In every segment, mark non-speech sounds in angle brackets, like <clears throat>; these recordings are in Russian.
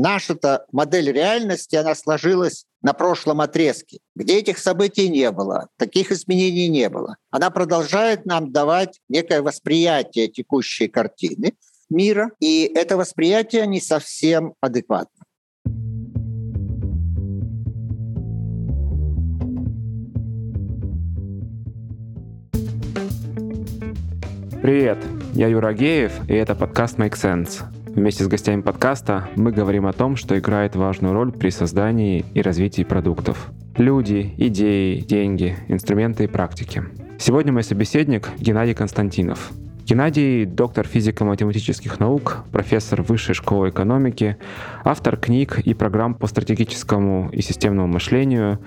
наша-то модель реальности, она сложилась на прошлом отрезке, где этих событий не было, таких изменений не было. Она продолжает нам давать некое восприятие текущей картины мира, и это восприятие не совсем адекватно. Привет, я Юра Геев, и это подкаст Make Sense. Вместе с гостями подкаста мы говорим о том, что играет важную роль при создании и развитии продуктов. Люди, идеи, деньги, инструменты и практики. Сегодня мой собеседник Геннадий Константинов. Геннадий – доктор физико-математических наук, профессор Высшей школы экономики, автор книг и программ по стратегическому и системному мышлению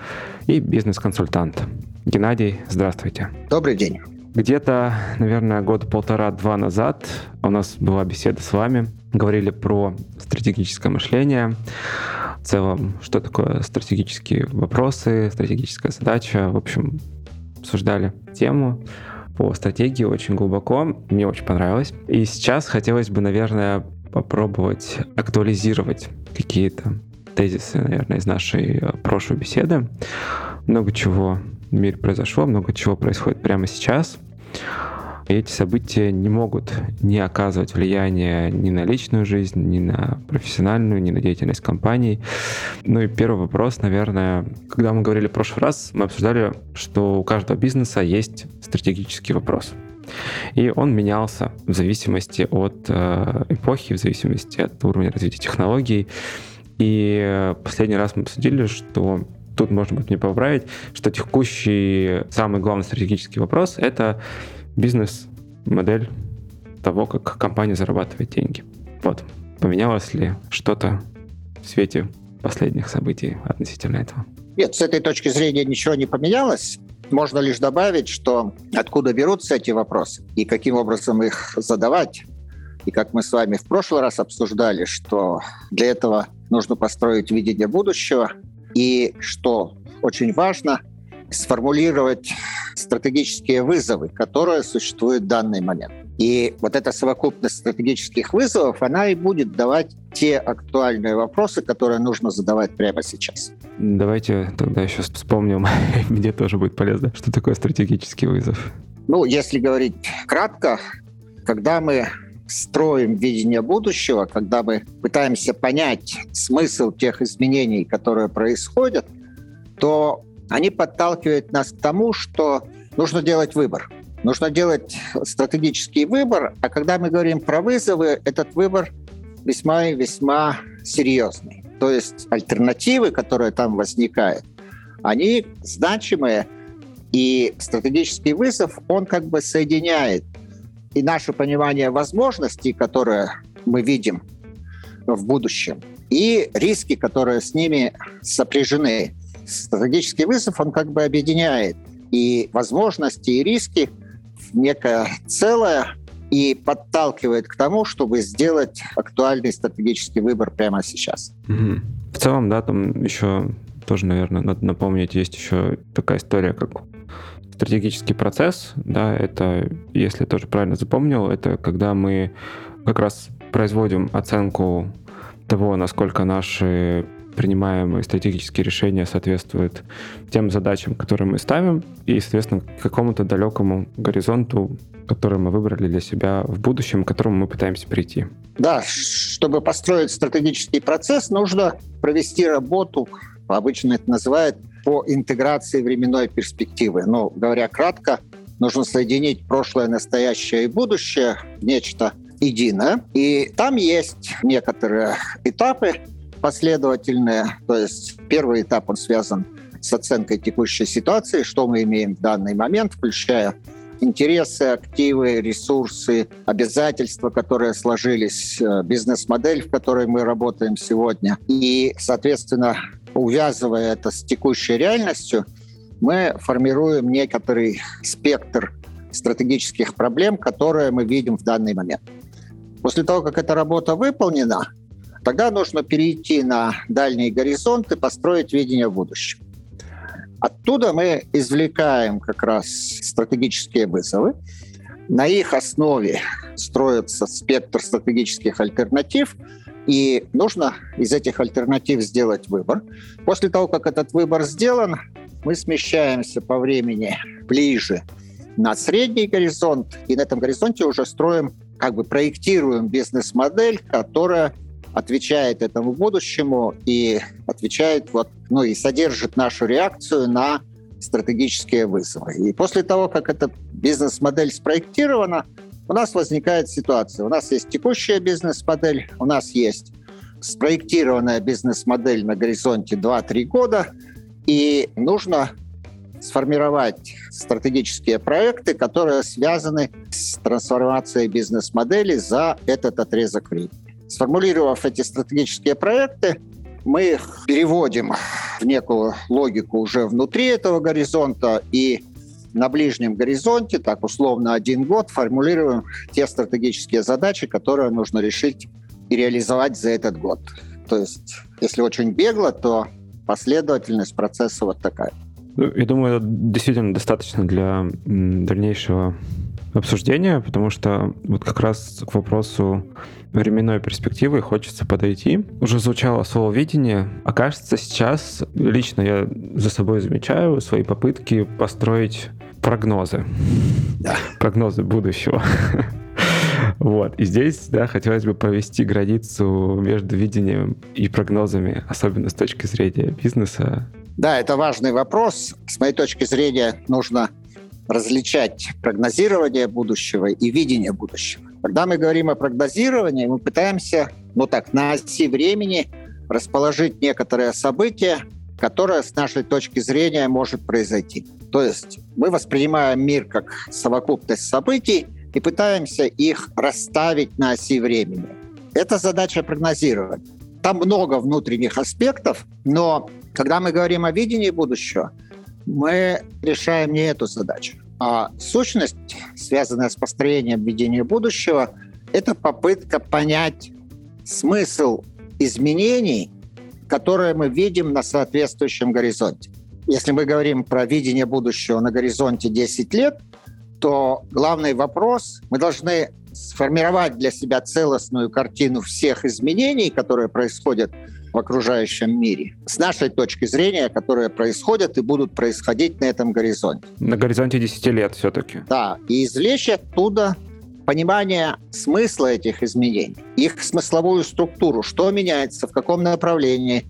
и бизнес-консультант. Геннадий, здравствуйте. Добрый день. Где-то, наверное, год полтора-два назад у нас была беседа с вами. Говорили про стратегическое мышление. В целом, что такое стратегические вопросы, стратегическая задача. В общем, обсуждали тему по стратегии очень глубоко. Мне очень понравилось. И сейчас хотелось бы, наверное, попробовать актуализировать какие-то тезисы, наверное, из нашей э, прошлой беседы. Много чего в мире произошло, много чего происходит прямо сейчас. И эти события не могут не оказывать влияния ни на личную жизнь, ни на профессиональную, ни на деятельность компаний. Ну и первый вопрос, наверное, когда мы говорили в прошлый раз, мы обсуждали, что у каждого бизнеса есть стратегический вопрос. И он менялся в зависимости от э, эпохи, в зависимости от уровня развития технологий. И последний раз мы обсудили, что тут можно будет мне поправить, что текущий самый главный стратегический вопрос — это бизнес-модель того, как компания зарабатывает деньги. Вот. Поменялось ли что-то в свете последних событий относительно этого? Нет, с этой точки зрения ничего не поменялось. Можно лишь добавить, что откуда берутся эти вопросы и каким образом их задавать. И как мы с вами в прошлый раз обсуждали, что для этого нужно построить видение будущего, и что очень важно, сформулировать стратегические вызовы, которые существуют в данный момент. И вот эта совокупность стратегических вызовов, она и будет давать те актуальные вопросы, которые нужно задавать прямо сейчас. Давайте тогда еще вспомним, <laughs> мне тоже будет полезно, что такое стратегический вызов. Ну, если говорить кратко, когда мы строим видение будущего, когда мы пытаемся понять смысл тех изменений, которые происходят, то они подталкивают нас к тому, что нужно делать выбор. Нужно делать стратегический выбор, а когда мы говорим про вызовы, этот выбор весьма и весьма серьезный. То есть альтернативы, которые там возникают, они значимые, и стратегический вызов, он как бы соединяет и наше понимание возможностей, которые мы видим в будущем, и риски, которые с ними сопряжены. Стратегический вызов, он как бы объединяет и возможности, и риски в некое целое и подталкивает к тому, чтобы сделать актуальный стратегический выбор прямо сейчас. Угу. В целом, да, там еще тоже, наверное, надо напомнить, есть еще такая история, как стратегический процесс, да, это, если я тоже правильно запомнил, это когда мы как раз производим оценку того, насколько наши принимаемые стратегические решения соответствуют тем задачам, которые мы ставим, и, соответственно, какому-то далекому горизонту, который мы выбрали для себя в будущем, к которому мы пытаемся прийти. Да, чтобы построить стратегический процесс, нужно провести работу, обычно это называют по интеграции временной перспективы. Ну, говоря кратко, нужно соединить прошлое, настоящее и будущее в нечто единое. И там есть некоторые этапы последовательные. То есть первый этап, он связан с оценкой текущей ситуации, что мы имеем в данный момент, включая интересы, активы, ресурсы, обязательства, которые сложились, э, бизнес-модель, в которой мы работаем сегодня. И, соответственно, увязывая это с текущей реальностью, мы формируем некоторый спектр стратегических проблем, которые мы видим в данный момент. После того, как эта работа выполнена, тогда нужно перейти на дальние горизонты, построить видение будущего. Оттуда мы извлекаем как раз стратегические вызовы. На их основе строится спектр стратегических альтернатив, И нужно из этих альтернатив сделать выбор. После того, как этот выбор сделан, мы смещаемся по времени ближе на средний горизонт, и на этом горизонте уже строим, как бы проектируем бизнес-модель, которая отвечает этому будущему и отвечает вот, ну и содержит нашу реакцию на стратегические вызовы. И после того, как эта бизнес-модель спроектирована, у нас возникает ситуация. У нас есть текущая бизнес-модель, у нас есть спроектированная бизнес-модель на горизонте 2-3 года, и нужно сформировать стратегические проекты, которые связаны с трансформацией бизнес-модели за этот отрезок времени. Сформулировав эти стратегические проекты, мы их переводим в некую логику уже внутри этого горизонта и на ближнем горизонте, так условно один год, формулируем те стратегические задачи, которые нужно решить и реализовать за этот год. То есть, если очень бегло, то последовательность процесса вот такая. Ну, я думаю, это действительно достаточно для дальнейшего обсуждения, потому что вот как раз к вопросу временной перспективы хочется подойти. Уже звучало слово «видение», а кажется сейчас, лично я за собой замечаю свои попытки построить прогнозы. Да. Прогнозы будущего. <laughs> Вот. И здесь, да, хотелось бы провести границу между видением и прогнозами, особенно с точки зрения бизнеса. Да, это важный вопрос. С моей точки зрения, нужно различать прогнозирование будущего и видение будущего. Когда мы говорим о прогнозировании, мы пытаемся, ну так, на оси времени расположить некоторые события, которое с нашей точки зрения может произойти. То есть мы воспринимаем мир как совокупность событий и пытаемся их расставить на оси времени. Это задача прогнозировать. Там много внутренних аспектов, но когда мы говорим о видении будущего, мы решаем не эту задачу. А сущность, связанная с построением видения будущего, это попытка понять смысл изменений, которые мы видим на соответствующем горизонте. Если мы говорим про видение будущего на горизонте 10 лет, то главный вопрос, мы должны сформировать для себя целостную картину всех изменений, которые происходят в окружающем мире, с нашей точки зрения, которые происходят и будут происходить на этом горизонте. На горизонте 10 лет все-таки. Да, и извлечь оттуда понимание смысла этих изменений, их смысловую структуру, что меняется, в каком направлении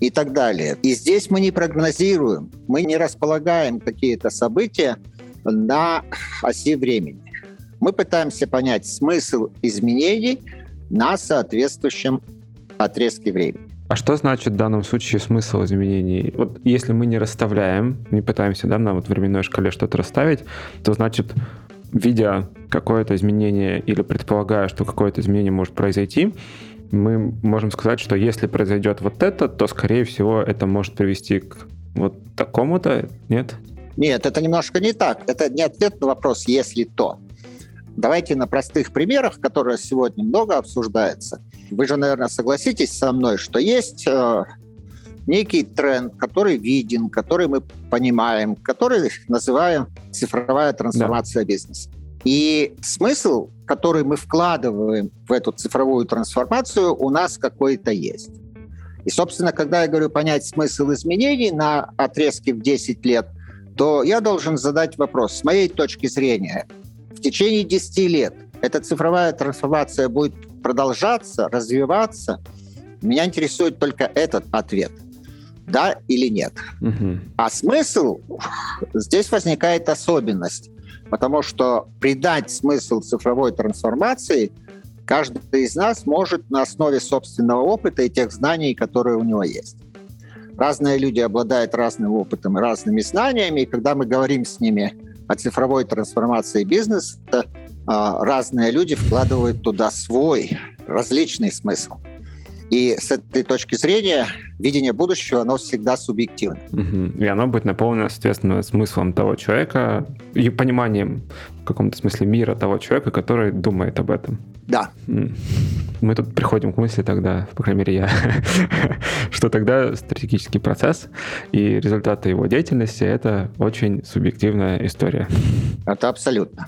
и так далее. И здесь мы не прогнозируем, мы не располагаем какие-то события на оси времени. Мы пытаемся понять смысл изменений на соответствующем отрезке времени. А что значит в данном случае смысл изменений? Вот если мы не расставляем, не пытаемся да, на вот временной шкале что-то расставить, то значит, видя какое-то изменение или предполагая, что какое-то изменение может произойти, мы можем сказать, что если произойдет вот это, то, скорее всего, это может привести к вот такому-то, нет? Нет, это немножко не так. Это не ответ на вопрос «если то». Давайте на простых примерах, которые сегодня много обсуждается. Вы же, наверное, согласитесь со мной, что есть э, некий тренд, который виден, который мы понимаем, который называем цифровая трансформация да. бизнеса. И смысл, который мы вкладываем в эту цифровую трансформацию, у нас какой-то есть. И, собственно, когда я говорю понять смысл изменений на отрезке в 10 лет, то я должен задать вопрос. С моей точки зрения, в течение 10 лет эта цифровая трансформация будет продолжаться, развиваться. Меня интересует только этот ответ. Да или нет. Угу. А смысл, здесь возникает особенность, потому что придать смысл цифровой трансформации каждый из нас может на основе собственного опыта и тех знаний, которые у него есть. Разные люди обладают разным опытом и разными знаниями, и когда мы говорим с ними о цифровой трансформации бизнеса, разные люди вкладывают туда свой различный смысл. И с этой точки зрения видение будущего, оно всегда субъективно. Угу. И оно будет наполнено, соответственно, смыслом того человека и пониманием в каком-то смысле мира того человека, который думает об этом. Да. Мы тут приходим к мысли тогда, по крайней мере я, <laughs> что тогда стратегический процесс и результаты его деятельности — это очень субъективная история. Это абсолютно.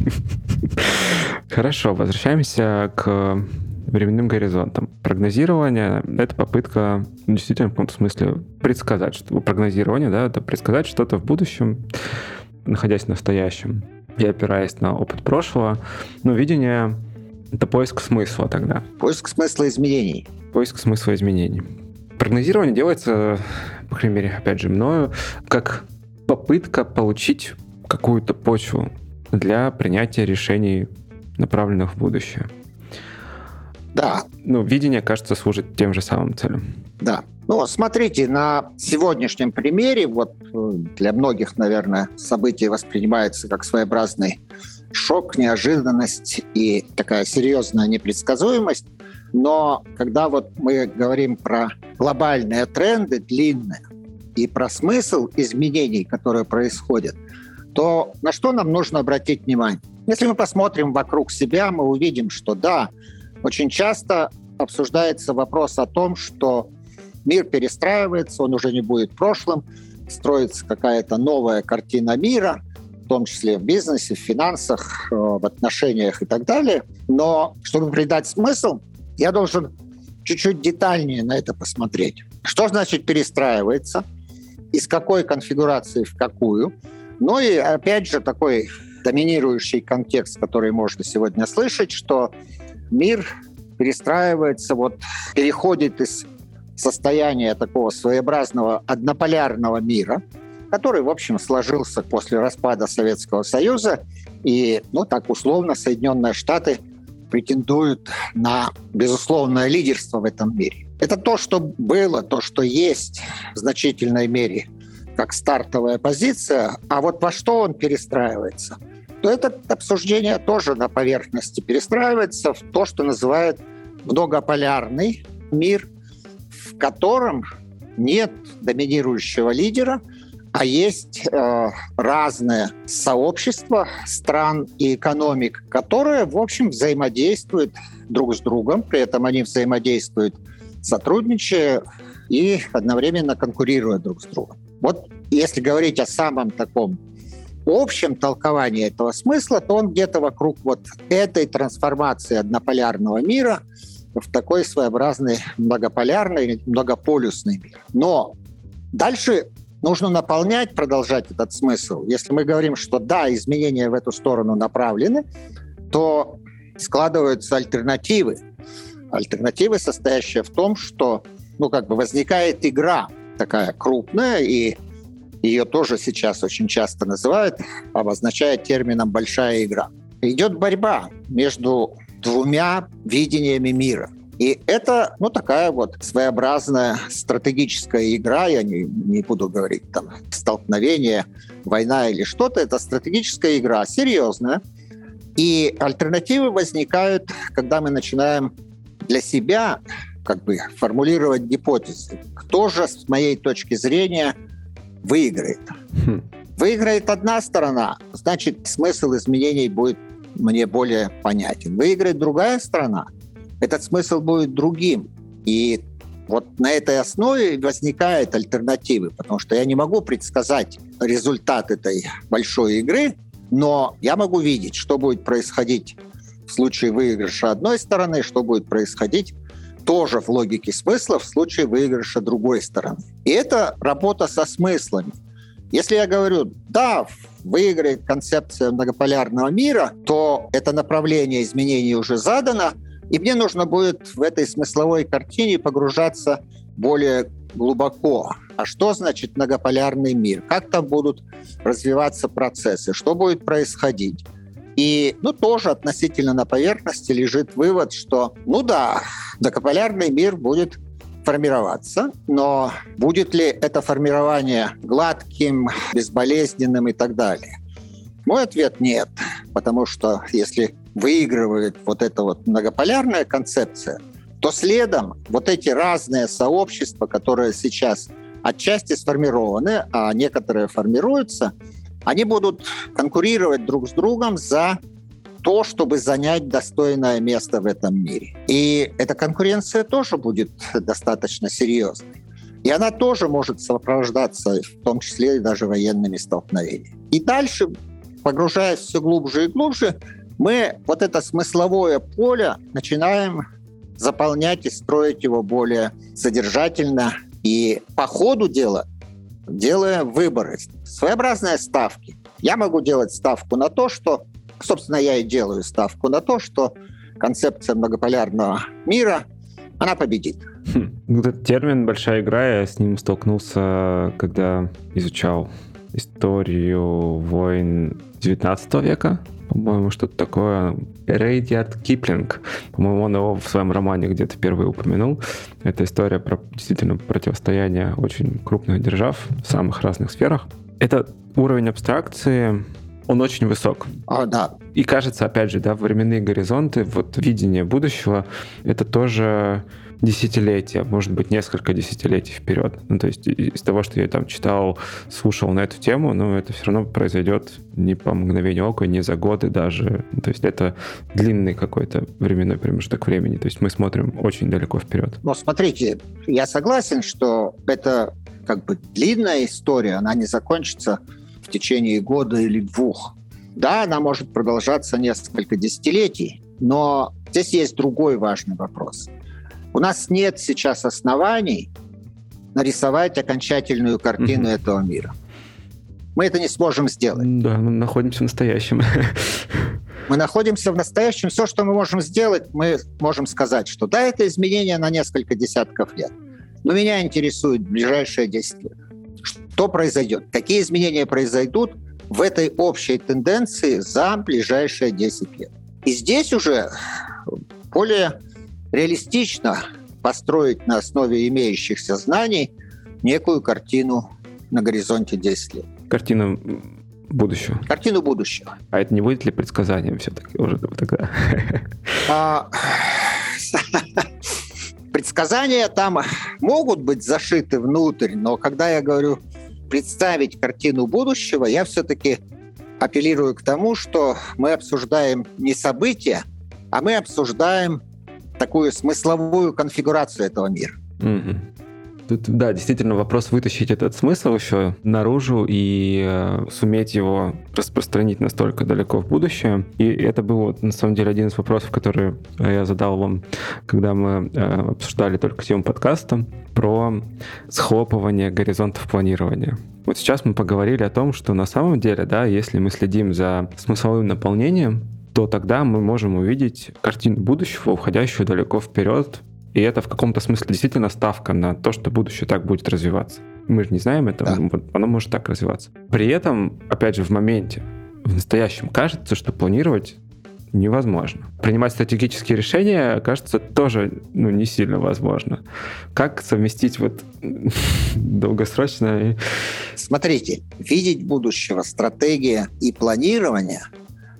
<laughs> Хорошо, возвращаемся к временным горизонтом. Прогнозирование — это попытка действительно в каком-то смысле предсказать, что прогнозирование, да, это предсказать что-то в будущем, находясь в настоящем и опираясь на опыт прошлого. Но видение — это поиск смысла тогда. Поиск смысла изменений. Поиск смысла изменений. Прогнозирование делается, по крайней мере, опять же, мною, как попытка получить какую-то почву для принятия решений, направленных в будущее. Да. Ну, видение, кажется, служит тем же самым целям. Да. Ну, смотрите, на сегодняшнем примере, вот э, для многих, наверное, событие воспринимается как своеобразный шок, неожиданность и такая серьезная непредсказуемость. Но когда вот мы говорим про глобальные тренды, длинные, и про смысл изменений, которые происходят, то на что нам нужно обратить внимание? Если мы посмотрим вокруг себя, мы увидим, что да, очень часто обсуждается вопрос о том, что мир перестраивается, он уже не будет прошлым, строится какая-то новая картина мира, в том числе в бизнесе, в финансах, э, в отношениях и так далее. Но чтобы придать смысл, я должен чуть-чуть детальнее на это посмотреть. Что значит перестраивается? Из какой конфигурации в какую? Ну и опять же такой доминирующий контекст, который можно сегодня слышать, что мир перестраивается, вот переходит из состояния такого своеобразного однополярного мира, который, в общем, сложился после распада Советского Союза, и, ну, так условно, Соединенные Штаты претендуют на безусловное лидерство в этом мире. Это то, что было, то, что есть в значительной мере как стартовая позиция, а вот во что он перестраивается – то это обсуждение тоже на поверхности перестраивается в то, что называют многополярный мир, в котором нет доминирующего лидера, а есть э, разные сообщества стран и экономик, которые, в общем, взаимодействуют друг с другом, при этом они взаимодействуют, сотрудничая и одновременно конкурируя друг с другом. Вот если говорить о самом таком общем толковании этого смысла, то он где-то вокруг вот этой трансформации однополярного мира в такой своеобразный многополярный, многополюсный мир. Но дальше нужно наполнять, продолжать этот смысл. Если мы говорим, что да, изменения в эту сторону направлены, то складываются альтернативы. Альтернативы, состоящие в том, что ну, как бы возникает игра такая крупная, и ее тоже сейчас очень часто называют, обозначая термином «большая игра». Идет борьба между двумя видениями мира. И это, ну, такая вот своеобразная стратегическая игра, я не, не буду говорить там столкновение, война или что-то, это стратегическая игра, серьезная. И альтернативы возникают, когда мы начинаем для себя как бы формулировать гипотезы. Кто же, с моей точки зрения, выиграет. Хм. Выиграет одна сторона, значит, смысл изменений будет мне более понятен. Выиграет другая сторона, этот смысл будет другим. И вот на этой основе возникают альтернативы, потому что я не могу предсказать результат этой большой игры, но я могу видеть, что будет происходить в случае выигрыша одной стороны, что будет происходить тоже в логике смысла в случае выигрыша другой стороны. И это работа со смыслами. Если я говорю, да, выиграет концепция многополярного мира, то это направление изменений уже задано, и мне нужно будет в этой смысловой картине погружаться более глубоко. А что значит многополярный мир? Как там будут развиваться процессы? Что будет происходить? И, ну, тоже относительно на поверхности лежит вывод, что, ну да, многополярный мир будет формироваться, но будет ли это формирование гладким, безболезненным и так далее? Мой ответ – нет, потому что если выигрывает вот эта вот многополярная концепция, то следом вот эти разные сообщества, которые сейчас отчасти сформированы, а некоторые формируются – они будут конкурировать друг с другом за то, чтобы занять достойное место в этом мире. И эта конкуренция тоже будет достаточно серьезной. И она тоже может сопровождаться, в том числе и даже военными столкновениями. И дальше, погружаясь все глубже и глубже, мы вот это смысловое поле начинаем заполнять и строить его более содержательно и по ходу дела делая выборы, своеобразные ставки. Я могу делать ставку на то, что, собственно, я и делаю ставку на то, что концепция многополярного мира, она победит. Хм. Этот термин «большая игра», я с ним столкнулся, когда изучал историю войн 19 века, по-моему, что-то такое. Рейдиард Киплинг, по-моему, он его в своем романе где-то впервые упомянул. Это история про действительно противостояние очень крупных держав в самых разных сферах. Это уровень абстракции, он очень высок. А, да. И кажется, опять же, да, временные горизонты, вот видение будущего, это тоже десятилетия, может быть, несколько десятилетий вперед. Ну, то есть из того, что я там читал, слушал на эту тему, ну, это все равно произойдет не по мгновению ока, не за годы даже. Ну, то есть это длинный какой-то временной промежуток времени. То есть мы смотрим очень далеко вперед. Но смотрите, я согласен, что это как бы длинная история, она не закончится в течение года или двух. Да, она может продолжаться несколько десятилетий, но здесь есть другой важный вопрос. У нас нет сейчас оснований нарисовать окончательную картину mm-hmm. этого мира. Мы это не сможем сделать. Да, мы находимся в настоящем. Мы находимся в настоящем. Все, что мы можем сделать, мы можем сказать, что да, это изменение на несколько десятков лет. Но меня интересует ближайшие 10 лет. Что произойдет? Какие изменения произойдут в этой общей тенденции за ближайшие 10 лет? И здесь уже более реалистично построить на основе имеющихся знаний некую картину на горизонте 10 лет. Картину будущего. Картину будущего. А это не будет ли предсказанием все-таки уже тогда? А, предсказания там могут быть зашиты внутрь, но когда я говорю представить картину будущего, я все-таки апеллирую к тому, что мы обсуждаем не события, а мы обсуждаем такую смысловую конфигурацию этого мира. Угу. Тут, да, действительно вопрос вытащить этот смысл еще наружу и э, суметь его распространить настолько далеко в будущее. И это был, вот, на самом деле, один из вопросов, который я задал вам, когда мы э, обсуждали только тему подкаста, про схлопывание горизонтов планирования. Вот сейчас мы поговорили о том, что на самом деле, да, если мы следим за смысловым наполнением, то тогда мы можем увидеть картину будущего, уходящую далеко вперед, и это в каком-то смысле действительно ставка на то, что будущее так будет развиваться. Мы же не знаем этого, да. оно может так развиваться. При этом, опять же, в моменте, в настоящем, кажется, что планировать невозможно. Принимать стратегические решения, кажется, тоже ну, не сильно возможно. Как совместить вот <laughs> долгосрочное... Смотрите, видеть будущего, стратегия и планирование –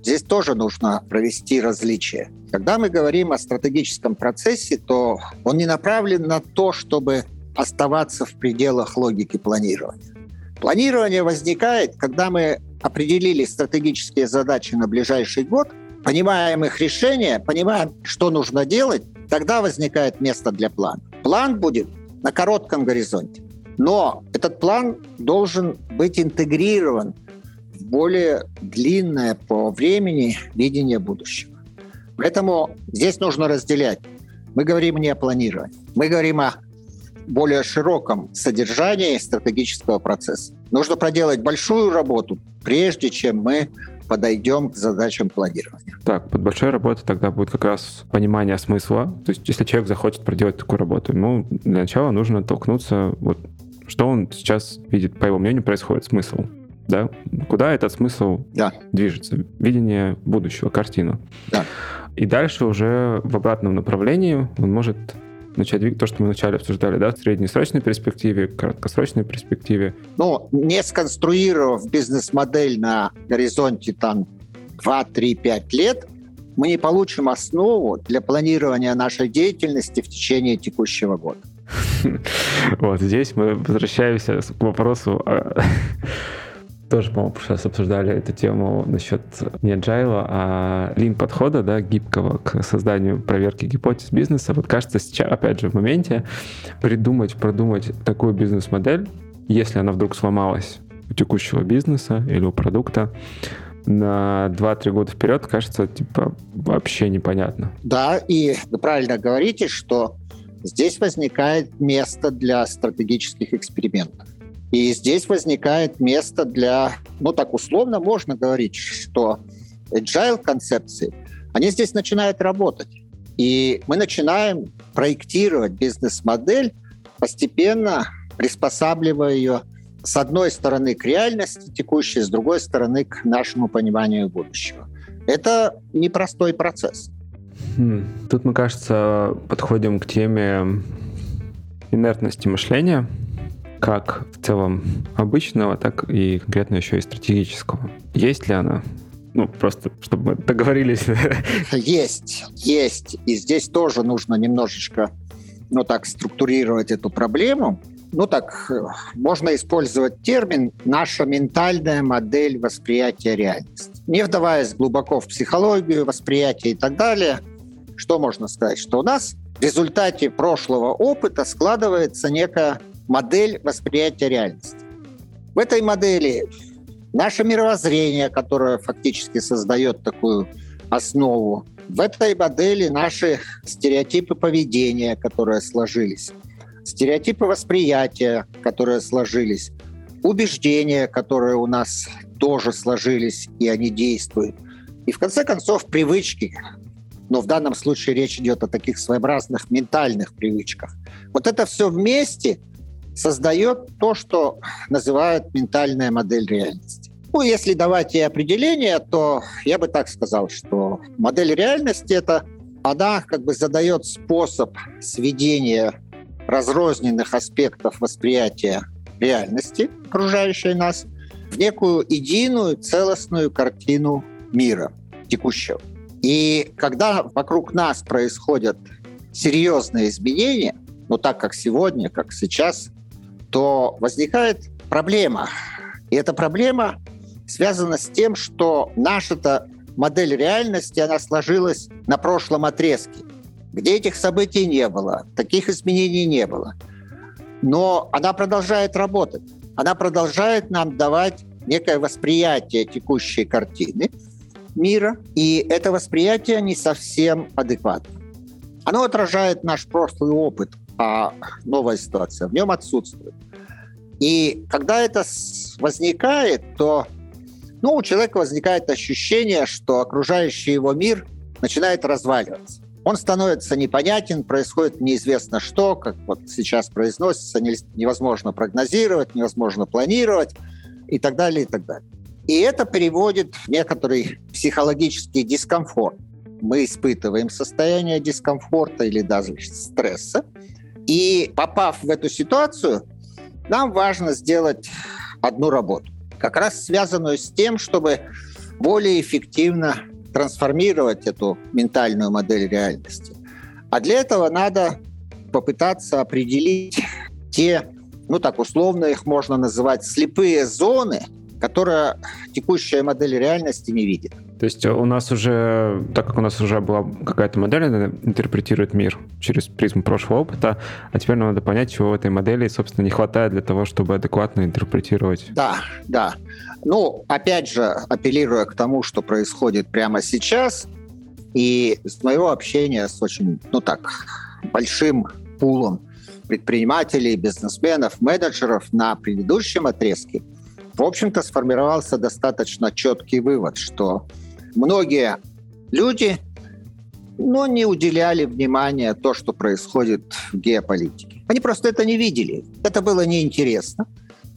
Здесь тоже нужно провести различие. Когда мы говорим о стратегическом процессе, то он не направлен на то, чтобы оставаться в пределах логики планирования. Планирование возникает, когда мы определили стратегические задачи на ближайший год, понимаем их решение, понимаем, что нужно делать, тогда возникает место для плана. План будет на коротком горизонте. Но этот план должен быть интегрирован более длинное по времени видение будущего. Поэтому здесь нужно разделять. Мы говорим не о планировании, мы говорим о более широком содержании стратегического процесса. Нужно проделать большую работу, прежде чем мы подойдем к задачам планирования. Так, под большой работой тогда будет как раз понимание смысла. То есть, если человек захочет проделать такую работу, ему для начала нужно толкнуться, вот, что он сейчас видит, по его мнению, происходит, смысл да? Куда этот смысл да. движется? Видение будущего, картину. Да. И дальше уже в обратном направлении он может начать двигаться, то, что мы вначале обсуждали, да, в среднесрочной перспективе, краткосрочной перспективе. Ну, не сконструировав бизнес-модель на горизонте там 2, 3, 5 лет, мы не получим основу для планирования нашей деятельности в течение текущего года. <laughs> Вот здесь мы возвращаемся к вопросу <laughs> тоже, по-моему, сейчас обсуждали эту тему насчет не agile, а lean подхода, да, гибкого к созданию проверки гипотез бизнеса. Вот кажется, сейчас, опять же, в моменте придумать, продумать такую бизнес-модель, если она вдруг сломалась у текущего бизнеса или у продукта, на 2-3 года вперед кажется, типа, вообще непонятно. Да, и вы правильно говорите, что здесь возникает место для стратегических экспериментов. И здесь возникает место для, ну так условно можно говорить, что agile концепции, они здесь начинают работать. И мы начинаем проектировать бизнес-модель, постепенно приспосабливая ее с одной стороны к реальности текущей, с другой стороны к нашему пониманию будущего. Это непростой процесс. Хм. Тут мы, кажется, подходим к теме инертности мышления, как в целом обычного, так и конкретно еще и стратегического. Есть ли она? Ну, просто, чтобы мы договорились. <laughs> Есть, есть. И здесь тоже нужно немножечко, ну так, структурировать эту проблему ну так, можно использовать термин «наша ментальная модель восприятия реальности». Не вдаваясь глубоко в психологию, восприятие и так далее, что можно сказать? Что у нас в результате прошлого опыта складывается некая модель восприятия реальности. В этой модели наше мировоззрение, которое фактически создает такую основу, в этой модели наши стереотипы поведения, которые сложились стереотипы восприятия, которые сложились, убеждения, которые у нас тоже сложились, и они действуют. И в конце концов привычки. Но в данном случае речь идет о таких своеобразных ментальных привычках. Вот это все вместе создает то, что называют ментальная модель реальности. Ну, если давать ей определение, то я бы так сказал, что модель реальности — это она как бы задает способ сведения разрозненных аспектов восприятия реальности, окружающей нас, в некую единую целостную картину мира текущего. И когда вокруг нас происходят серьезные изменения, ну так как сегодня, как сейчас, то возникает проблема. И эта проблема связана с тем, что наша-то модель реальности, она сложилась на прошлом отрезке где этих событий не было, таких изменений не было. Но она продолжает работать. Она продолжает нам давать некое восприятие текущей картины мира, и это восприятие не совсем адекватно. Оно отражает наш прошлый опыт, а новая ситуация в нем отсутствует. И когда это возникает, то ну, у человека возникает ощущение, что окружающий его мир начинает разваливаться он становится непонятен, происходит неизвестно что, как вот сейчас произносится, невозможно прогнозировать, невозможно планировать и так далее, и так далее. И это приводит в некоторый психологический дискомфорт. Мы испытываем состояние дискомфорта или даже стресса. И попав в эту ситуацию, нам важно сделать одну работу, как раз связанную с тем, чтобы более эффективно трансформировать эту ментальную модель реальности. А для этого надо попытаться определить те, ну так условно их можно называть, слепые зоны, которые текущая модель реальности не видит. То есть у нас уже, так как у нас уже была какая-то модель, она интерпретирует мир через призму прошлого опыта, а теперь нам надо понять, чего в этой модели, собственно, не хватает для того, чтобы адекватно интерпретировать. Да, да. Ну, опять же, апеллируя к тому, что происходит прямо сейчас, и с моего общения с очень, ну так, большим пулом предпринимателей, бизнесменов, менеджеров на предыдущем отрезке, в общем-то, сформировался достаточно четкий вывод, что многие люди но не уделяли внимания то, что происходит в геополитике. Они просто это не видели. Это было неинтересно,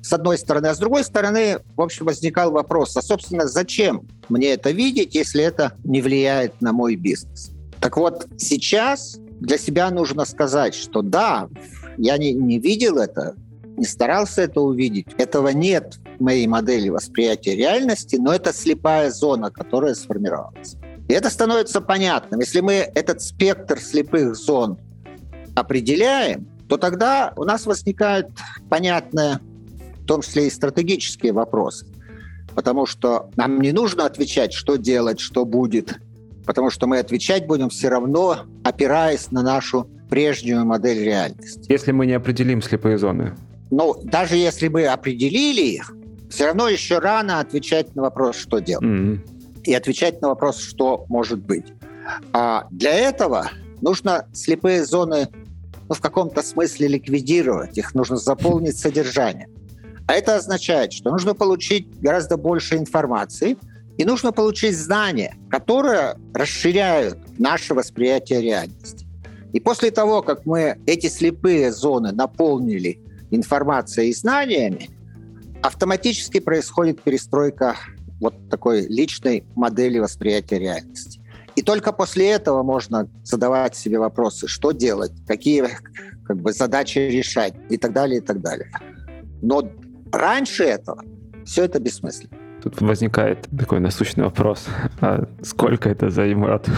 с одной стороны. А с другой стороны, в общем, возникал вопрос, а, собственно, зачем мне это видеть, если это не влияет на мой бизнес? Так вот, сейчас для себя нужно сказать, что да, я не, не видел это, не старался это увидеть. Этого нет моей модели восприятия реальности, но это слепая зона, которая сформировалась. И это становится понятным. Если мы этот спектр слепых зон определяем, то тогда у нас возникают понятные, в том числе и стратегические вопросы. Потому что нам не нужно отвечать, что делать, что будет, потому что мы отвечать будем все равно, опираясь на нашу прежнюю модель реальности. Если мы не определим слепые зоны. Ну, даже если мы определили их, все равно еще рано отвечать на вопрос, что делать. Mm-hmm. И отвечать на вопрос, что может быть. А для этого нужно слепые зоны ну, в каком-то смысле ликвидировать. Их нужно заполнить содержанием. А это означает, что нужно получить гораздо больше информации, и нужно получить знания, которые расширяют наше восприятие реальности. И после того, как мы эти слепые зоны наполнили информацией и знаниями, автоматически происходит перестройка вот такой личной модели восприятия реальности. И только после этого можно задавать себе вопросы, что делать, какие как бы, задачи решать и так далее, и так далее. Но раньше этого все это бессмысленно. Тут возникает такой насущный вопрос, а сколько это займет?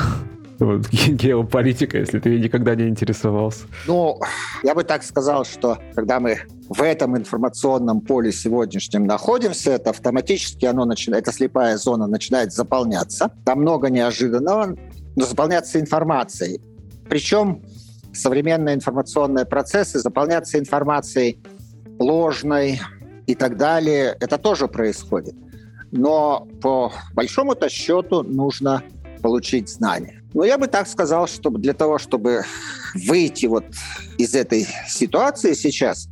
Вот, геополитика, если ты никогда не интересовался? Ну, я бы так сказал, что когда мы в этом информационном поле сегодняшнем находимся, это автоматически оно начинает, эта слепая зона начинает заполняться. Там много неожиданного, но заполняться информацией. Причем современные информационные процессы заполняться информацией ложной и так далее. Это тоже происходит. Но по большому-то счету нужно получить знания. Но я бы так сказал, что для того, чтобы выйти вот из этой ситуации сейчас,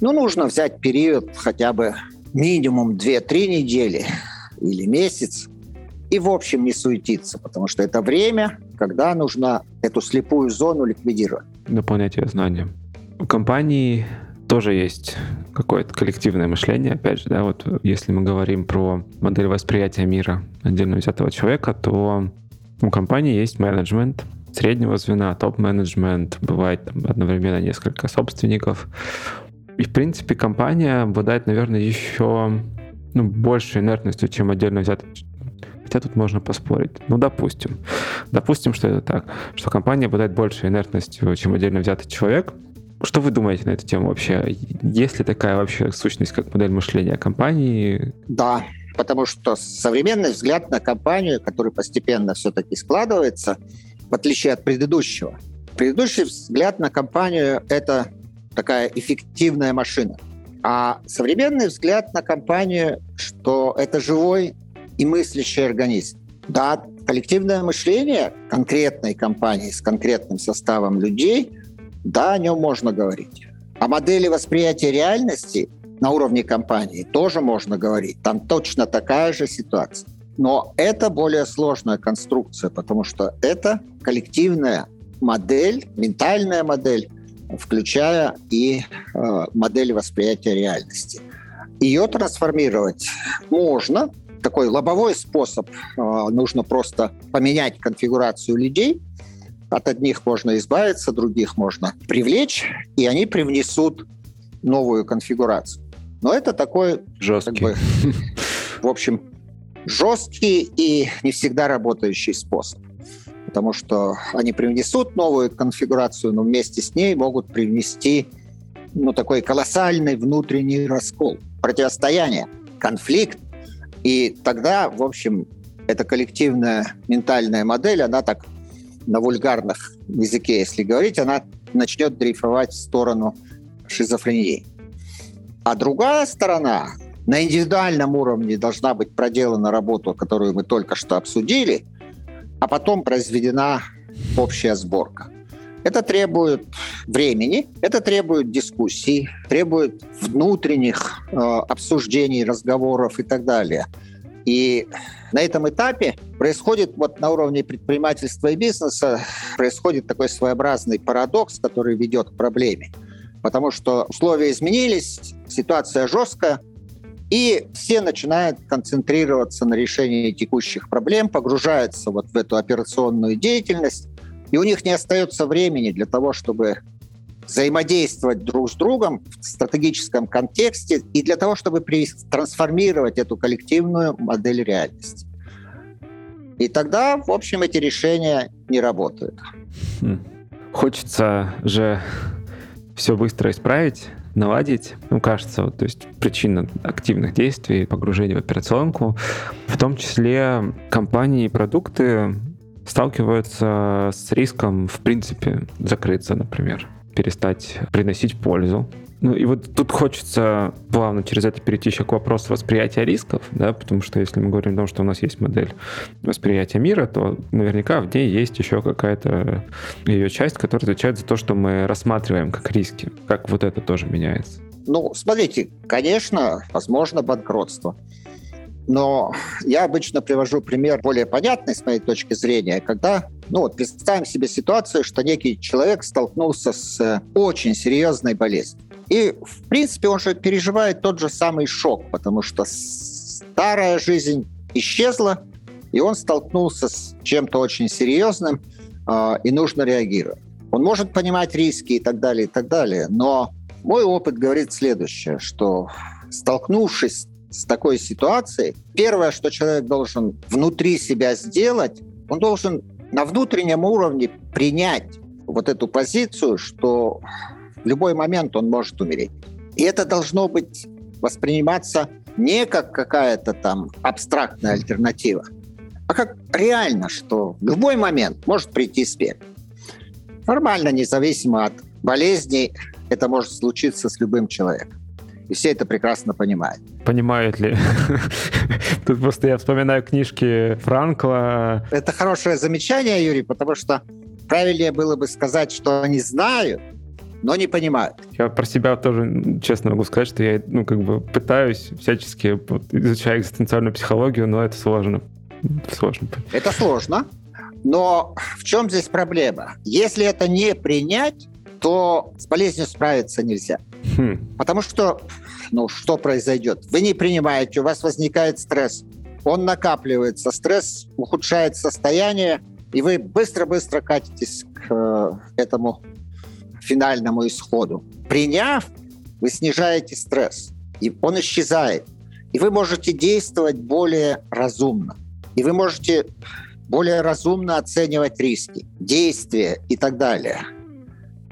ну, нужно взять период хотя бы минимум 2-3 недели или месяц, и в общем не суетиться, потому что это время, когда нужно эту слепую зону ликвидировать. Дополнять ее знанием. У компании тоже есть какое-то коллективное мышление, опять же, да, вот если мы говорим про модель восприятия мира отдельно взятого человека, то у компании есть менеджмент среднего звена, топ-менеджмент, бывает там, одновременно несколько собственников. И, в принципе, компания обладает, наверное, еще ну, большей инертностью, чем отдельно взятый Хотя тут можно поспорить. Ну, допустим. Допустим, что это так. Что компания обладает большей инертностью, чем отдельно взятый человек. Что вы думаете на эту тему вообще? Есть ли такая вообще сущность, как модель мышления компании? Да, потому что современный взгляд на компанию, который постепенно все-таки складывается, в отличие от предыдущего. Предыдущий взгляд на компанию – это такая эффективная машина. А современный взгляд на компанию, что это живой и мыслящий организм. Да, коллективное мышление конкретной компании с конкретным составом людей, да, о нем можно говорить. О модели восприятия реальности на уровне компании тоже можно говорить. Там точно такая же ситуация. Но это более сложная конструкция, потому что это коллективная модель, ментальная модель, включая и э, модель восприятия реальности. Ее трансформировать можно. Такой лобовой способ. Э, нужно просто поменять конфигурацию людей. От одних можно избавиться, других можно привлечь, и они привнесут новую конфигурацию. Но это такой... Жесткий. Как бы, в общем, жесткий и не всегда работающий способ. Потому что они привнесут новую конфигурацию, но вместе с ней могут привнести ну, такой колоссальный внутренний раскол, противостояние, конфликт. И тогда, в общем, эта коллективная ментальная модель, она так на вульгарных языке, если говорить, она начнет дрейфовать в сторону шизофрении. А другая сторона, на индивидуальном уровне должна быть проделана работа, которую мы только что обсудили, а потом произведена общая сборка. Это требует времени, это требует дискуссий, требует внутренних э, обсуждений, разговоров и так далее. И на этом этапе происходит вот на уровне предпринимательства и бизнеса происходит такой своеобразный парадокс, который ведет к проблеме потому что условия изменились, ситуация жесткая, и все начинают концентрироваться на решении текущих проблем, погружаются вот в эту операционную деятельность, и у них не остается времени для того, чтобы взаимодействовать друг с другом в стратегическом контексте и для того, чтобы трансформировать эту коллективную модель реальности. И тогда, в общем, эти решения не работают. Хм. Хочется же все быстро исправить, наладить. Ну, кажется, вот, то есть причина активных действий, погружения в операционку, в том числе компании и продукты сталкиваются с риском, в принципе, закрыться, например, перестать приносить пользу. Ну и вот тут хочется плавно через это перейти еще к вопросу восприятия рисков, да, потому что если мы говорим о том, что у нас есть модель восприятия мира, то наверняка в ней есть еще какая-то ее часть, которая отвечает за то, что мы рассматриваем как риски. Как вот это тоже меняется? Ну, смотрите, конечно, возможно банкротство. Но я обычно привожу пример более понятный с моей точки зрения, когда, ну вот представим себе ситуацию, что некий человек столкнулся с э, очень серьезной болезнью. И, в принципе, он же переживает тот же самый шок, потому что старая жизнь исчезла, и он столкнулся с чем-то очень серьезным, э, и нужно реагировать. Он может понимать риски и так далее, и так далее, но мой опыт говорит следующее, что столкнувшись с такой ситуацией, первое, что человек должен внутри себя сделать, он должен на внутреннем уровне принять вот эту позицию, что в любой момент он может умереть. И это должно быть восприниматься не как какая-то там абстрактная альтернатива, а как реально, что в любой момент может прийти смерть. Нормально, независимо от болезней, это может случиться с любым человеком. И все это прекрасно понимают. Понимают ли? <laughs> Тут просто я вспоминаю книжки Франкла. Это хорошее замечание, Юрий, потому что правильнее было бы сказать, что они знают, но не понимают. Я про себя тоже честно могу сказать, что я ну, как бы пытаюсь всячески вот, изучать экзистенциальную психологию, но это сложно. Сложно. Это сложно. Но в чем здесь проблема? Если это не принять, то с болезнью справиться нельзя. Хм. Потому что, ну, что произойдет? Вы не принимаете, у вас возникает стресс. Он накапливается, стресс ухудшает состояние, и вы быстро-быстро катитесь к э, этому финальному исходу. Приняв, вы снижаете стресс, и он исчезает. И вы можете действовать более разумно. И вы можете более разумно оценивать риски, действия и так далее.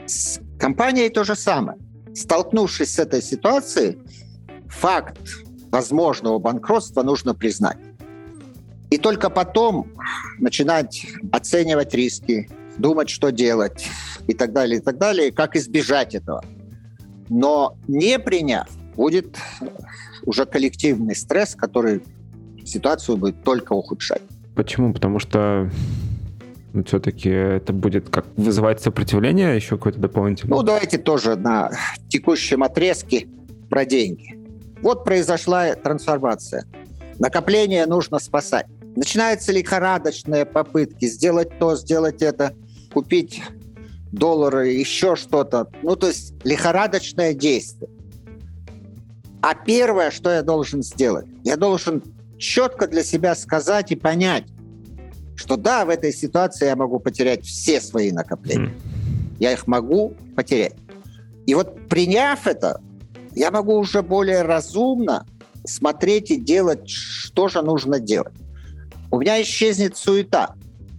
С компанией то же самое столкнувшись с этой ситуацией, факт возможного банкротства нужно признать. И только потом начинать оценивать риски, думать, что делать и так далее, и так далее, как избежать этого. Но не приняв, будет уже коллективный стресс, который ситуацию будет только ухудшать. Почему? Потому что ну, все-таки это будет как вызывать сопротивление еще какое-то дополнительное? Ну, давайте тоже на текущем отрезке про деньги. Вот произошла трансформация. Накопление нужно спасать. Начинаются лихорадочные попытки сделать то, сделать это, купить доллары, еще что-то. Ну, то есть лихорадочное действие. А первое, что я должен сделать, я должен четко для себя сказать и понять, что да, в этой ситуации я могу потерять все свои накопления. Mm. Я их могу потерять. И вот приняв это, я могу уже более разумно смотреть и делать, что же нужно делать. У меня исчезнет суета.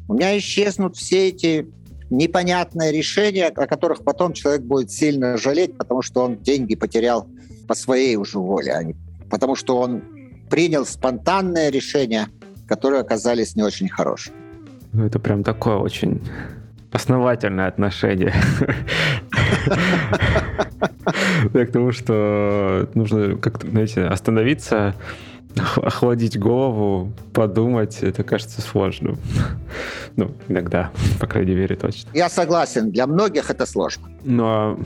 У меня исчезнут все эти непонятные решения, о которых потом человек будет сильно жалеть, потому что он деньги потерял по своей уже воле, а не потому что он принял спонтанное решение – которые оказались не очень хорошими. Ну, это прям такое очень основательное отношение. <laughs> Я к тому, что нужно как-то, знаете, остановиться, <laughs> охладить голову, подумать, это кажется сложным. <laughs> Ну, иногда, по крайней мере, точно. Я согласен, для многих это сложно. Но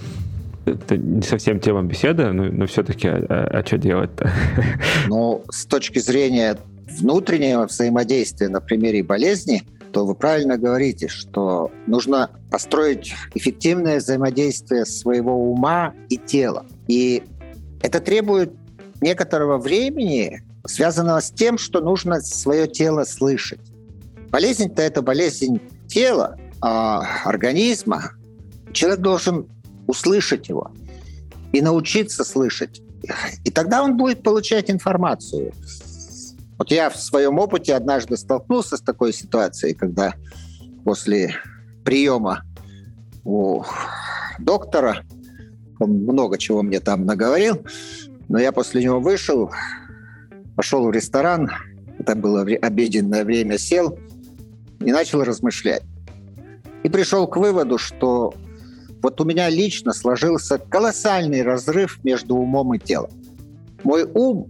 это не совсем тема беседы, но, но все-таки, а, а, а что делать-то? <laughs> Ну, с точки зрения внутреннего взаимодействия на примере болезни, то вы правильно говорите, что нужно построить эффективное взаимодействие своего ума и тела. И это требует некоторого времени, связанного с тем, что нужно свое тело слышать. Болезнь-то это болезнь тела, а организма. Человек должен услышать его и научиться слышать. И тогда он будет получать информацию. Вот я в своем опыте однажды столкнулся с такой ситуацией, когда после приема у доктора, он много чего мне там наговорил, но я после него вышел, пошел в ресторан, это было обеденное время, сел, и начал размышлять. И пришел к выводу, что вот у меня лично сложился колоссальный разрыв между умом и телом. Мой ум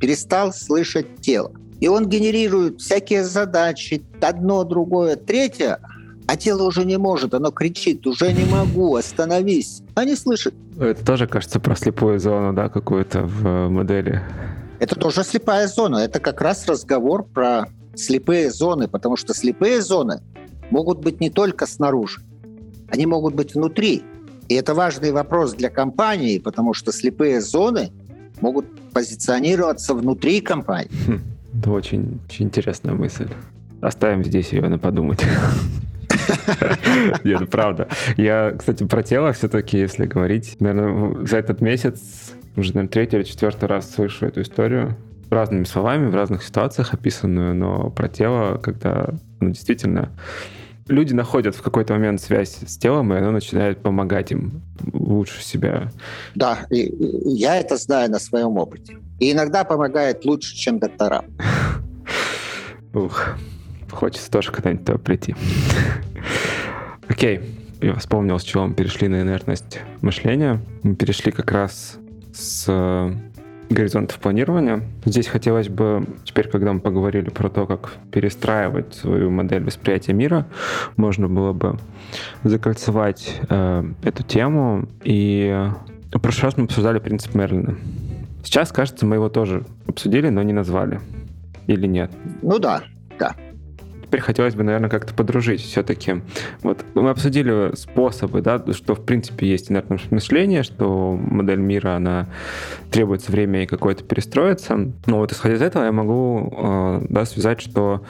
перестал слышать тело. И он генерирует всякие задачи, одно, другое, третье, а тело уже не может, оно кричит, уже не могу, остановись. А не слышит. Это тоже, кажется, про слепую зону, да, какую-то в э, модели. Это тоже слепая зона. Это как раз разговор про слепые зоны, потому что слепые зоны могут быть не только снаружи, они могут быть внутри. И это важный вопрос для компании, потому что слепые зоны могут позиционироваться внутри компании. Хм, это очень, очень интересная мысль. Оставим здесь ее на подумать. Нет, правда. Я, кстати, про тело все-таки, если говорить, наверное, за этот месяц уже, наверное, третий или четвертый раз слышу эту историю разными словами, в разных ситуациях описанную, но про тело, когда ну, действительно люди находят в какой-то момент связь с телом, и оно начинает помогать им лучше себя. Да, и, я это знаю на своем опыте. И иногда помогает лучше, чем доктора. <laughs> Ух, хочется тоже когда-нибудь туда прийти. <laughs> Окей, я вспомнил, с чего мы перешли на инертность мышления. Мы перешли как раз с э, горизонтов планирования. Здесь хотелось бы, теперь, когда мы поговорили про то, как перестраивать свою модель восприятия мира, можно было бы закольцевать э, эту тему. И в прошлый раз мы обсуждали принцип Мерлина. Сейчас, кажется, мы его тоже обсудили, но не назвали. Или нет? Ну да, да теперь хотелось бы, наверное, как-то подружить все-таки. Вот мы обсудили способы, да, что в принципе есть инертное мышление, что модель мира, она требуется время и какое-то перестроиться. Но вот исходя из этого я могу э, да, связать, что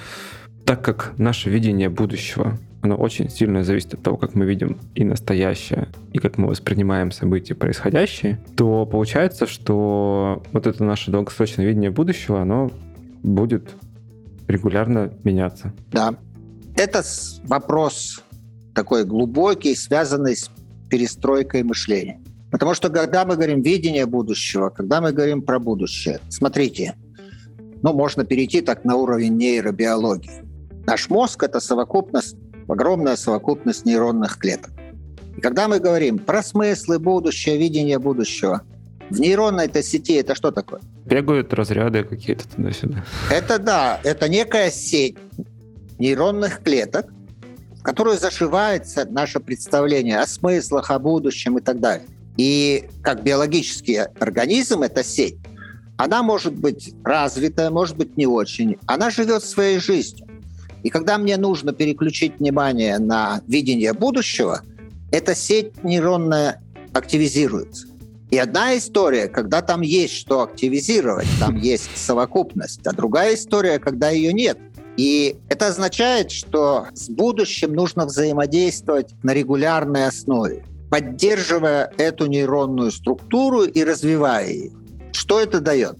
так как наше видение будущего, оно очень сильно зависит от того, как мы видим и настоящее, и как мы воспринимаем события происходящие, то получается, что вот это наше долгосрочное видение будущего, оно будет регулярно меняться. Да. Это вопрос такой глубокий, связанный с перестройкой мышления. Потому что когда мы говорим видение будущего, когда мы говорим про будущее, смотрите, ну, можно перейти так на уровень нейробиологии. Наш мозг – это совокупность, огромная совокупность нейронных клеток. И когда мы говорим про смыслы будущего, видение будущего – в нейронной этой сети это что такое? Бегают разряды какие-то туда-сюда. Это да, это некая сеть нейронных клеток, в которую зашивается наше представление о смыслах, о будущем и так далее. И как биологический организм, эта сеть, она может быть развитая, может быть не очень. Она живет своей жизнью. И когда мне нужно переключить внимание на видение будущего, эта сеть нейронная активизируется. И одна история, когда там есть что активизировать, там есть совокупность, а другая история, когда ее нет. И это означает, что с будущим нужно взаимодействовать на регулярной основе, поддерживая эту нейронную структуру и развивая ее. Что это дает?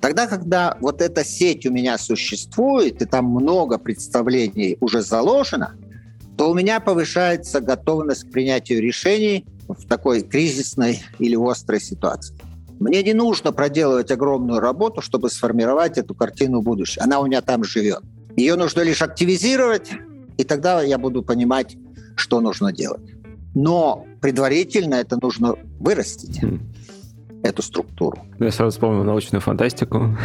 Тогда, когда вот эта сеть у меня существует, и там много представлений уже заложено, то у меня повышается готовность к принятию решений – в такой кризисной или острой ситуации. Мне не нужно проделывать огромную работу, чтобы сформировать эту картину будущего. Она у меня там живет. Ее нужно лишь активизировать, и тогда я буду понимать, что нужно делать. Но предварительно это нужно вырастить, mm. эту структуру. Я сразу вспомнил научную фантастику.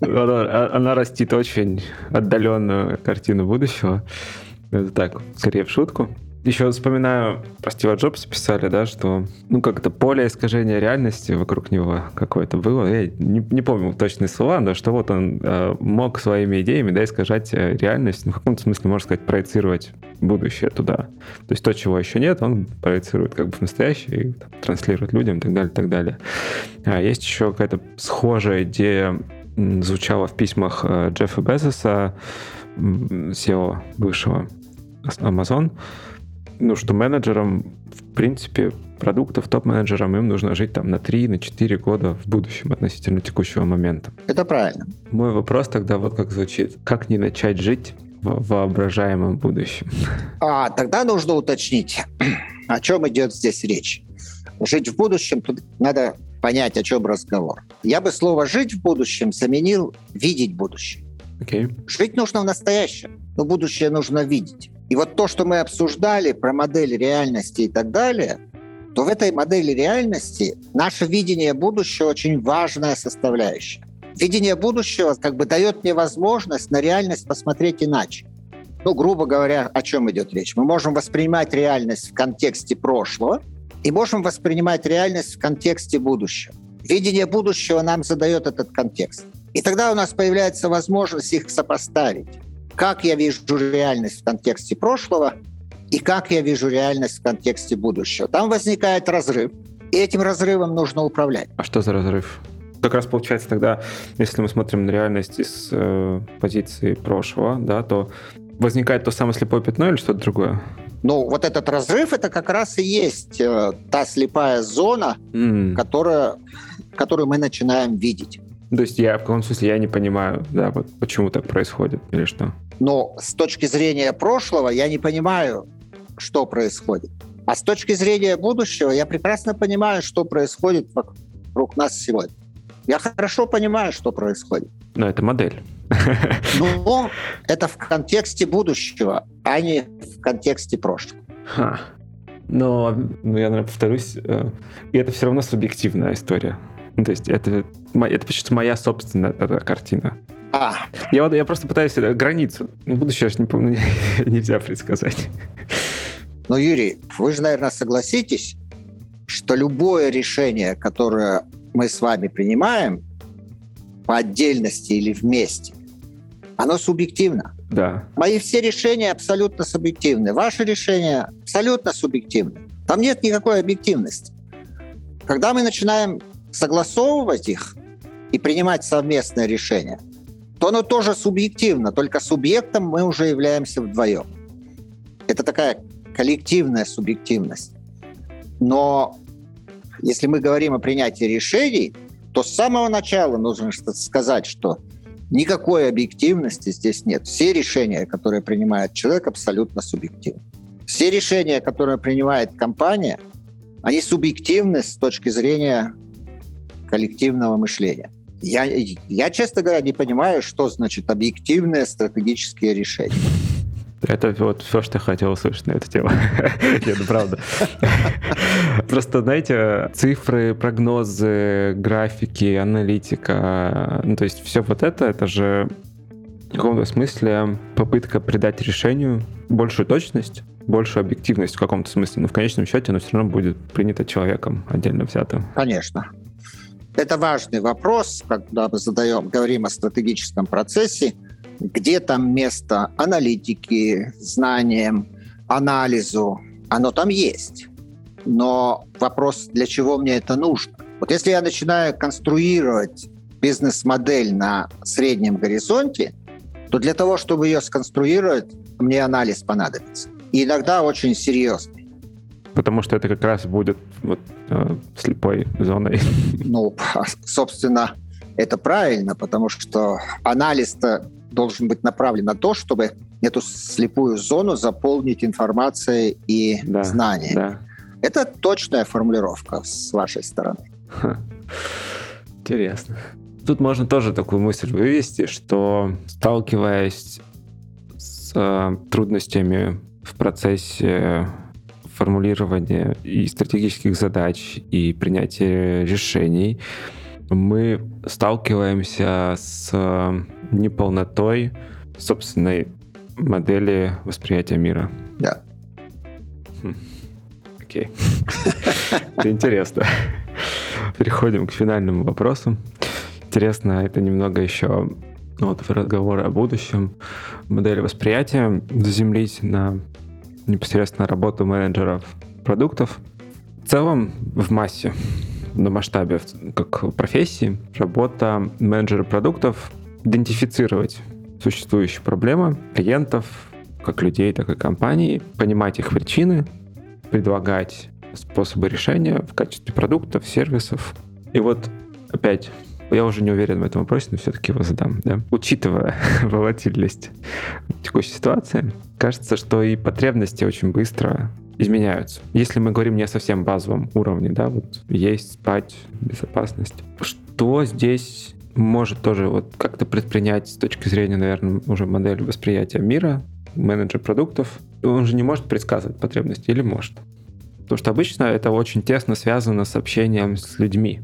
Она растит очень отдаленную картину будущего. Это так, скорее в шутку. Еще вспоминаю, про Стива Джобса писали, да, что, ну, как-то поле искажения реальности вокруг него какое-то было. Я не, не помню точные слова, но что вот он э, мог своими идеями, да, искажать э, реальность, ну, в каком-то смысле, можно сказать, проецировать будущее туда. То есть то, чего еще нет, он проецирует как бы в настоящее и там, транслирует людям и так далее, и так далее. А есть еще какая-то схожая идея, звучала в письмах э, Джеффа Безоса, SEO бывшего Amazon, ну, что менеджерам, в принципе, продуктов, топ-менеджерам, им нужно жить там на 3, на 4 года в будущем относительно текущего момента. Это правильно. Мой вопрос тогда вот как звучит. Как не начать жить в воображаемом будущем? А, тогда нужно уточнить, <clears throat> о чем идет здесь речь. Жить в будущем, тут надо понять, о чем разговор. Я бы слово «жить в будущем» заменил «видеть будущее». Okay. Жить нужно в настоящем, но будущее нужно видеть. И вот то, что мы обсуждали про модель реальности и так далее, то в этой модели реальности наше видение будущего очень важная составляющая. Видение будущего как бы дает мне возможность на реальность посмотреть иначе. Ну, грубо говоря, о чем идет речь? Мы можем воспринимать реальность в контексте прошлого и можем воспринимать реальность в контексте будущего. Видение будущего нам задает этот контекст. И тогда у нас появляется возможность их сопоставить. Как я вижу реальность в контексте прошлого и как я вижу реальность в контексте будущего. Там возникает разрыв, и этим разрывом нужно управлять. А что за разрыв? Как раз получается тогда, если мы смотрим на реальность из э, позиции прошлого, да, то возникает то самое слепое пятно или что-то другое? Ну, вот этот разрыв, это как раз и есть э, та слепая зона, mm. которая, которую мы начинаем видеть. То есть я в каком смысле я не понимаю, да, вот почему так происходит или что? Но с точки зрения прошлого я не понимаю, что происходит. А с точки зрения будущего я прекрасно понимаю, что происходит вокруг нас сегодня. Я хорошо понимаю, что происходит. Но это модель. <laughs> Но это в контексте будущего, а не в контексте прошлого. Ха. Но, ну, я, наверное, повторюсь, э, и это все равно субъективная история. Ну, <laughs> то есть это, это почти моя собственная эта картина. А. Я, вот, я просто пытаюсь это, границу. Ну, будущее же не помню, <laughs> нельзя предсказать. Но, Юрий, вы же, наверное, согласитесь, что любое решение, которое мы с вами принимаем по отдельности или вместе, оно субъективно. Да. Мои все решения абсолютно субъективны. Ваши решения абсолютно субъективны. Там нет никакой объективности. Когда мы начинаем согласовывать их и принимать совместное решение, то оно тоже субъективно, только субъектом мы уже являемся вдвоем. Это такая коллективная субъективность. Но если мы говорим о принятии решений, то с самого начала нужно сказать, что никакой объективности здесь нет. Все решения, которые принимает человек, абсолютно субъективны. Все решения, которые принимает компания, они субъективны с точки зрения коллективного мышления. Я, я, честно говоря, не понимаю, что значит объективные стратегические решения. Это вот все, что я хотел услышать на эту тему. <laughs> Нет, ну правда. <laughs> Просто, знаете, цифры, прогнозы, графики, аналитика, ну то есть все вот это, это же в каком-то смысле попытка придать решению большую точность, большую объективность в каком-то смысле, но в конечном счете оно все равно будет принято человеком отдельно взятым. Конечно. Это важный вопрос, когда мы задаем, говорим о стратегическом процессе, где там место аналитики, знаниям, анализу. Оно там есть. Но вопрос, для чего мне это нужно? Вот если я начинаю конструировать бизнес-модель на среднем горизонте, то для того, чтобы ее сконструировать, мне анализ понадобится. И иногда очень серьезный потому что это как раз будет вот, э, слепой зоной. <laughs> Ну, собственно, это правильно, потому что анализ-то должен быть направлен на то, чтобы эту слепую зону заполнить информацией и да, знаниями. Да. Это точная формулировка с вашей стороны. Ха. Интересно. Тут можно тоже такую мысль вывести, что сталкиваясь с э, трудностями в процессе формулирования и стратегических задач, и принятия решений, мы сталкиваемся с неполнотой собственной модели восприятия мира. Да. Хм. Окей. <laughs> Это интересно. Переходим к финальному вопросу. Интересно, это немного еще ну, вот разговоры о будущем, модели восприятия заземлить на непосредственно работу менеджеров продуктов. В целом, в массе, на масштабе, как профессии, работа менеджера продуктов идентифицировать существующие проблемы клиентов, как людей, так и компаний, понимать их причины, предлагать способы решения в качестве продуктов, сервисов. И вот опять я уже не уверен в этом вопросе, но все-таки его задам. Да? Учитывая <laughs> волатильность текущей ситуации, кажется, что и потребности очень быстро изменяются. Если мы говорим не о совсем базовом уровне, да, вот есть, спать, безопасность. Что здесь может тоже вот как-то предпринять с точки зрения, наверное, уже модели восприятия мира, менеджер продуктов, он же не может предсказывать потребности или может? Потому что обычно это очень тесно связано с общением с людьми.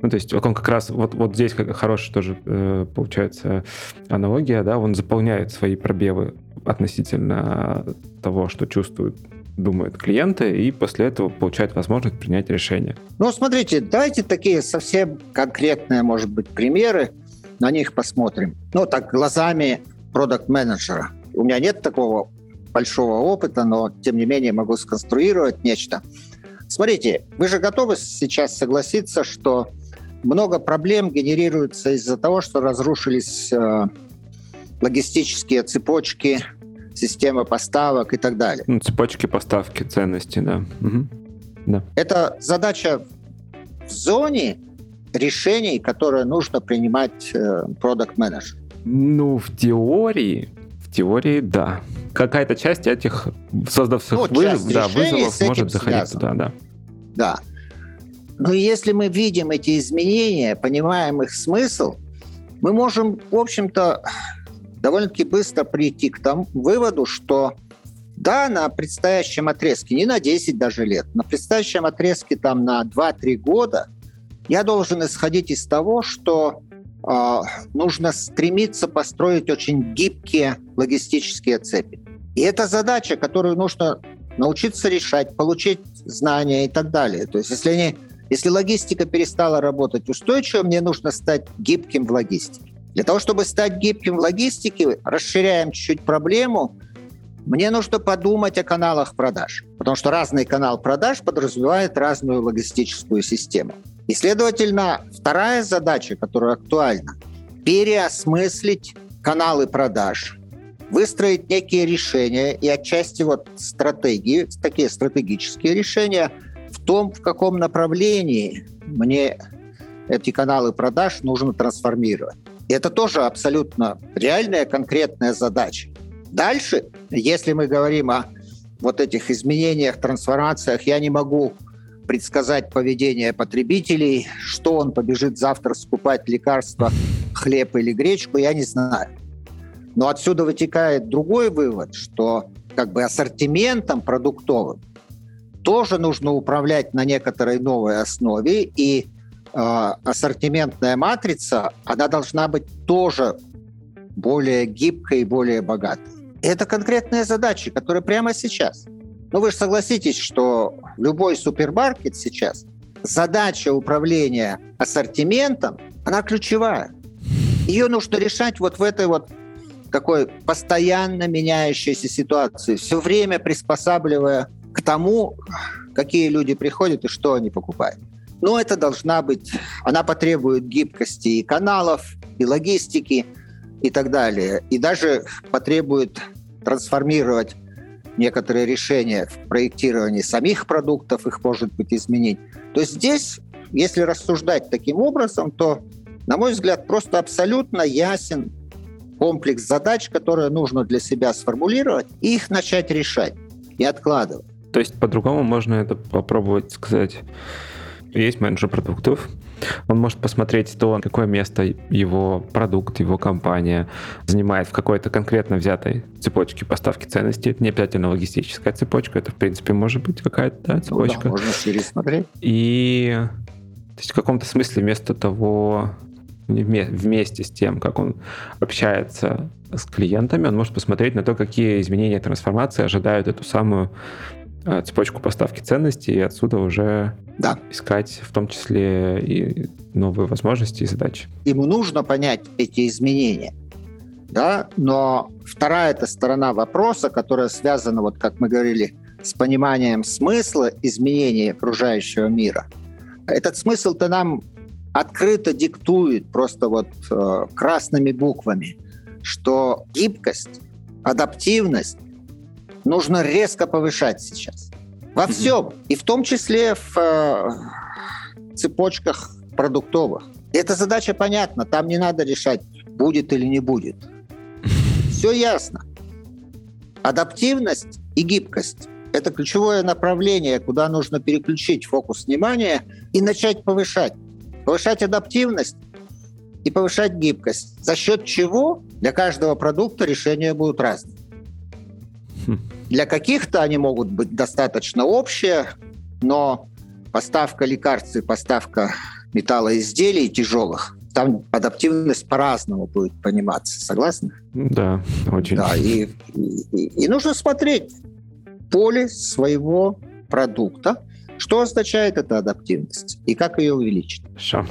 Ну, то есть он как раз, вот, вот здесь как хорошая тоже э, получается аналогия, да, он заполняет свои пробелы относительно того, что чувствуют думают клиенты, и после этого получают возможность принять решение. Ну, смотрите, давайте такие совсем конкретные, может быть, примеры, на них посмотрим. Ну, так, глазами продукт-менеджера. У меня нет такого большого опыта, но, тем не менее, могу сконструировать нечто. Смотрите, вы же готовы сейчас согласиться, что много проблем генерируется из-за того, что разрушились э, логистические цепочки, система поставок и так далее. Ну, цепочки поставки ценности, да. Угу. да. Это задача в зоне решений, которые нужно принимать продукт э. Ну, в теории, в теории, да. Какая-то часть этих создавших ну, вызов, да, вызовов может заходить туда, да. Да. Но если мы видим эти изменения, понимаем их смысл, мы можем, в общем-то, довольно-таки быстро прийти к тому выводу, что да, на предстоящем отрезке, не на 10 даже лет, на предстоящем отрезке там на 2-3 года я должен исходить из того, что нужно стремиться построить очень гибкие логистические цепи. И это задача, которую нужно научиться решать, получить знания и так далее. То есть если, они, если логистика перестала работать устойчиво, мне нужно стать гибким в логистике. Для того, чтобы стать гибким в логистике, расширяем чуть-чуть проблему, мне нужно подумать о каналах продаж, потому что разный канал продаж подразумевает разную логистическую систему. И, следовательно, вторая задача, которая актуальна, переосмыслить каналы продаж, выстроить некие решения и отчасти вот стратегии, такие стратегические решения в том, в каком направлении мне эти каналы продаж нужно трансформировать. И это тоже абсолютно реальная, конкретная задача. Дальше, если мы говорим о вот этих изменениях, трансформациях, я не могу предсказать поведение потребителей, что он побежит завтра скупать лекарства, хлеб или гречку, я не знаю. Но отсюда вытекает другой вывод, что как бы ассортиментом продуктовым тоже нужно управлять на некоторой новой основе, и э, ассортиментная матрица, она должна быть тоже более гибкой и более богатой. Это конкретные задачи, которые прямо сейчас. Но вы же согласитесь, что любой супермаркет сейчас, задача управления ассортиментом, она ключевая. Ее нужно решать вот в этой вот такой постоянно меняющейся ситуации, все время приспосабливая к тому, какие люди приходят и что они покупают. Но это должна быть, она потребует гибкости и каналов, и логистики, и так далее. И даже потребует трансформировать некоторые решения в проектировании самих продуктов, их может быть изменить. То здесь, если рассуждать таким образом, то, на мой взгляд, просто абсолютно ясен комплекс задач, которые нужно для себя сформулировать, и их начать решать, и откладывать. То есть по-другому можно это попробовать сказать. Есть менеджер продуктов, он может посмотреть то, какое место его продукт, его компания занимает в какой-то конкретно взятой цепочке поставки ценностей. Это не обязательно логистическая цепочка, это, в принципе, может быть какая-то да, цепочка. Ну, да, можно пересмотреть. И то есть в каком-то смысле вместо того, вместе с тем, как он общается с клиентами, он может посмотреть на то, какие изменения трансформации ожидают эту самую цепочку поставки ценностей, и отсюда уже да. искать в том числе и новые возможности и задачи. Ему нужно понять эти изменения. Да? Но вторая эта сторона вопроса, которая связана, вот как мы говорили, с пониманием смысла изменения окружающего мира. Этот смысл-то нам открыто диктует просто вот э, красными буквами, что гибкость, адаптивность нужно резко повышать сейчас. Во всем, и в том числе в э, цепочках продуктовых. Эта задача понятна, там не надо решать, будет или не будет. <laughs> Все ясно. Адаптивность и гибкость – это ключевое направление, куда нужно переключить фокус внимания и начать повышать повышать адаптивность, и повышать гибкость, за счет чего для каждого продукта решения будут разные. Для каких-то они могут быть достаточно общие, но поставка лекарств и поставка металлоизделий тяжелых, там адаптивность по-разному будет пониматься. Согласны? Да, очень. Да, и, и, и нужно смотреть поле своего продукта, что означает эта адаптивность и как ее увеличить. Хорошо.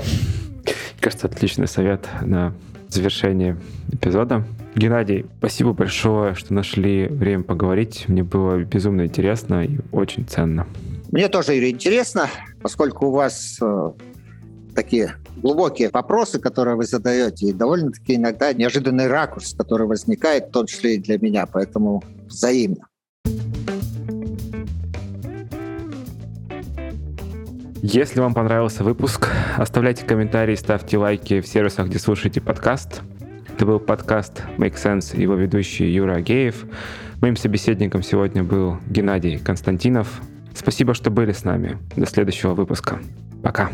Кажется, отличный совет на завершение эпизода. Геннадий, спасибо большое, что нашли время поговорить. Мне было безумно интересно и очень ценно. Мне тоже, Юрий, интересно, поскольку у вас э, такие глубокие вопросы, которые вы задаете, и довольно-таки иногда неожиданный ракурс, который возникает, в том числе и для меня, поэтому взаимно. Если вам понравился выпуск, оставляйте комментарии, ставьте лайки в сервисах, где слушаете подкаст. Это был подкаст Make Sense, его ведущий Юра Агеев. Моим собеседником сегодня был Геннадий Константинов. Спасибо, что были с нами. До следующего выпуска. Пока.